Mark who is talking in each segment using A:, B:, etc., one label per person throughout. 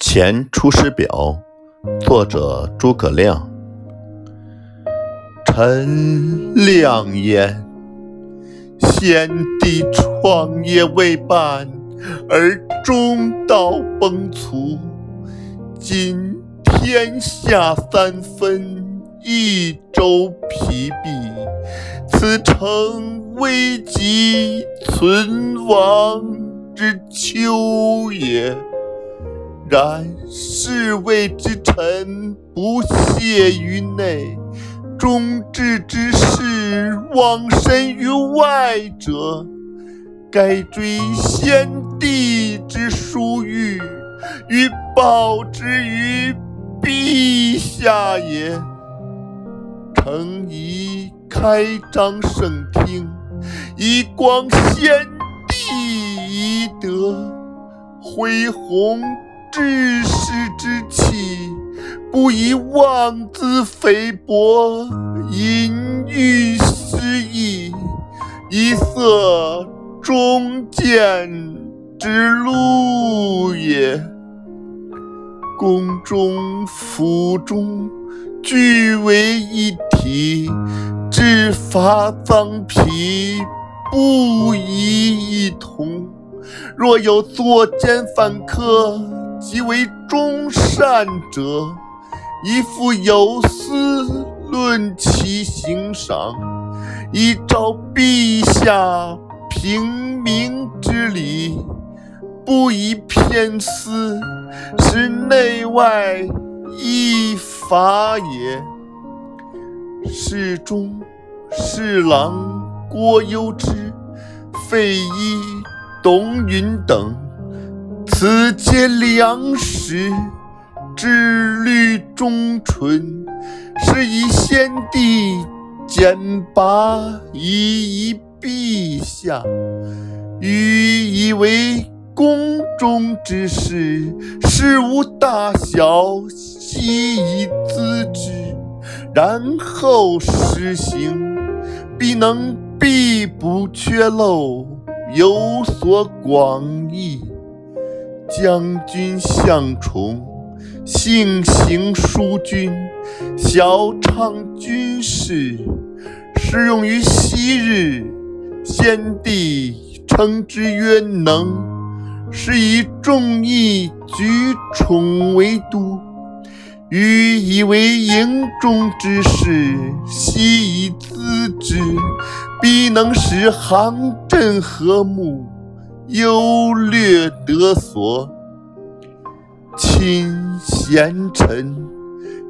A: 《前出师表》作者诸葛亮。臣亮言：先帝创业未半，而中道崩殂。今天下三分，益州疲弊，此诚危急存亡之秋也。然侍卫之臣不懈于内，忠志之士忘身于外者，该追先帝之殊遇，欲报之于陛下也。诚宜开张圣听，以光先帝遗德，恢弘。志士之气，不以妄自菲薄，淫欲失义，以塞忠谏之路也。宫中府中，俱为一体，制伐脏皮，不宜一同。若有作奸犯科，即为忠善者，宜复有司论其刑赏，以昭陛下平明之理，不以偏私，使内外异法也。侍中、侍郎郭攸之、费祎、董允等。此皆良实，志虑忠纯，是以先帝简拔以遗陛下。予以为宫中之事，事无大小，悉以咨之，然后施行，必能必不缺漏，有所广益。将军向宠，性行淑均，晓畅军事，适用于昔日。先帝称之曰能，是以众议举宠为都。予以为营中之事，悉以咨之，必能使行阵和睦。优劣得所，亲贤臣，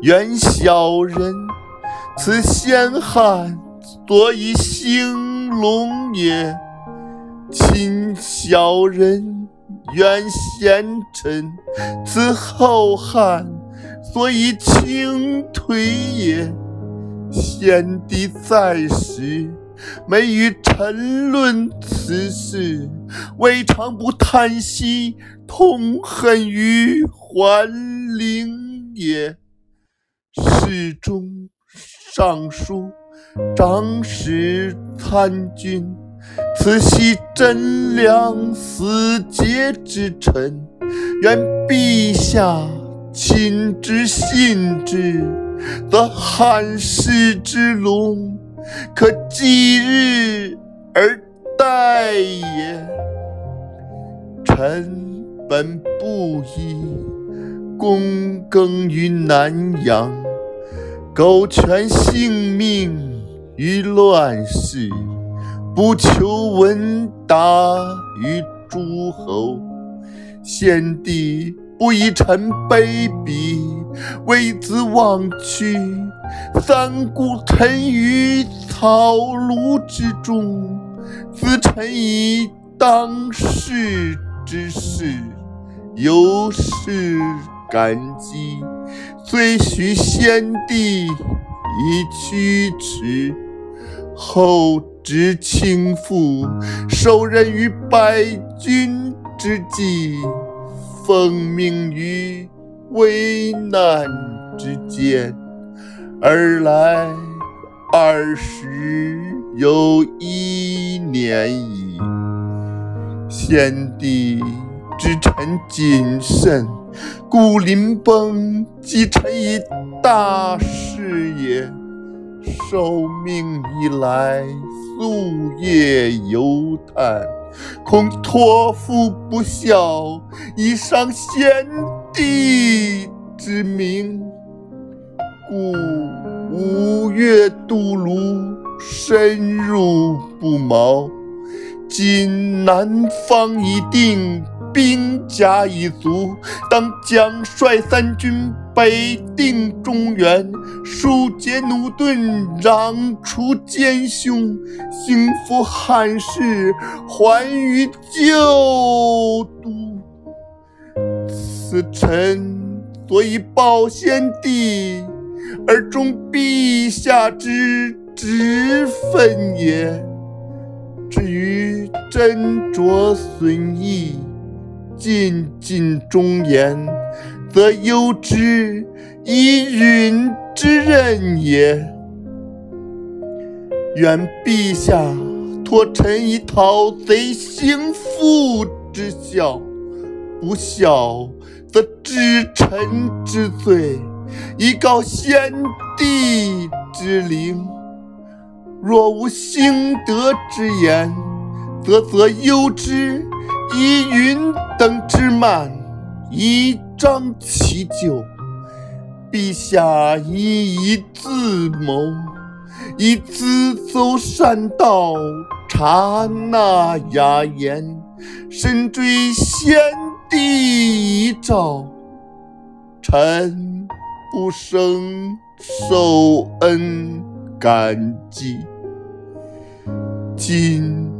A: 远小人，此先汉所以兴隆也；亲小人，远贤臣，此后汉所以倾颓也。先帝在时。每与臣论此事，未尝不叹息，痛恨于桓灵也。侍中、尚书、长史、参军，此系贞良死节之臣，愿陛下亲之信之，则汉室之隆。可继日而待也。臣本布衣，躬耕于南阳，苟全性命于乱世，不求闻达于诸侯。先帝不以臣卑鄙，为子忘屈。三顾臣于草庐之中，咨臣以当世之事，由是感激，虽许先帝以驱驰。后知倾覆，受任于百军之际，奉命于危难之间。而来二十有一年矣。先帝之臣谨慎，故临崩即臣以大事也。受命以来，夙夜忧叹，恐托付不效，以伤先帝之名，故无月渡泸，深入不毛。今南方已定。兵甲已足，当将率三军北定中原，庶解奴钝，攘除奸凶，兴复汉室，还于旧都。此臣所以报先帝，而忠陛下之职分也。至于斟酌损益。尽尽忠言，则攸之以允之任也。愿陛下托臣以讨贼兴复之效，不效则治臣之罪，以告先帝之灵。若无兴德之言，则则攸之。以云等之慢，以彰其咎。陛下以以自谋，以自走善道，察纳雅言，深追先帝遗诏，臣不生受恩感激。今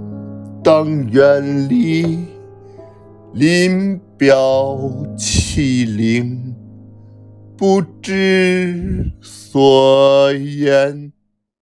A: 当远离。临表涕零，不知所言。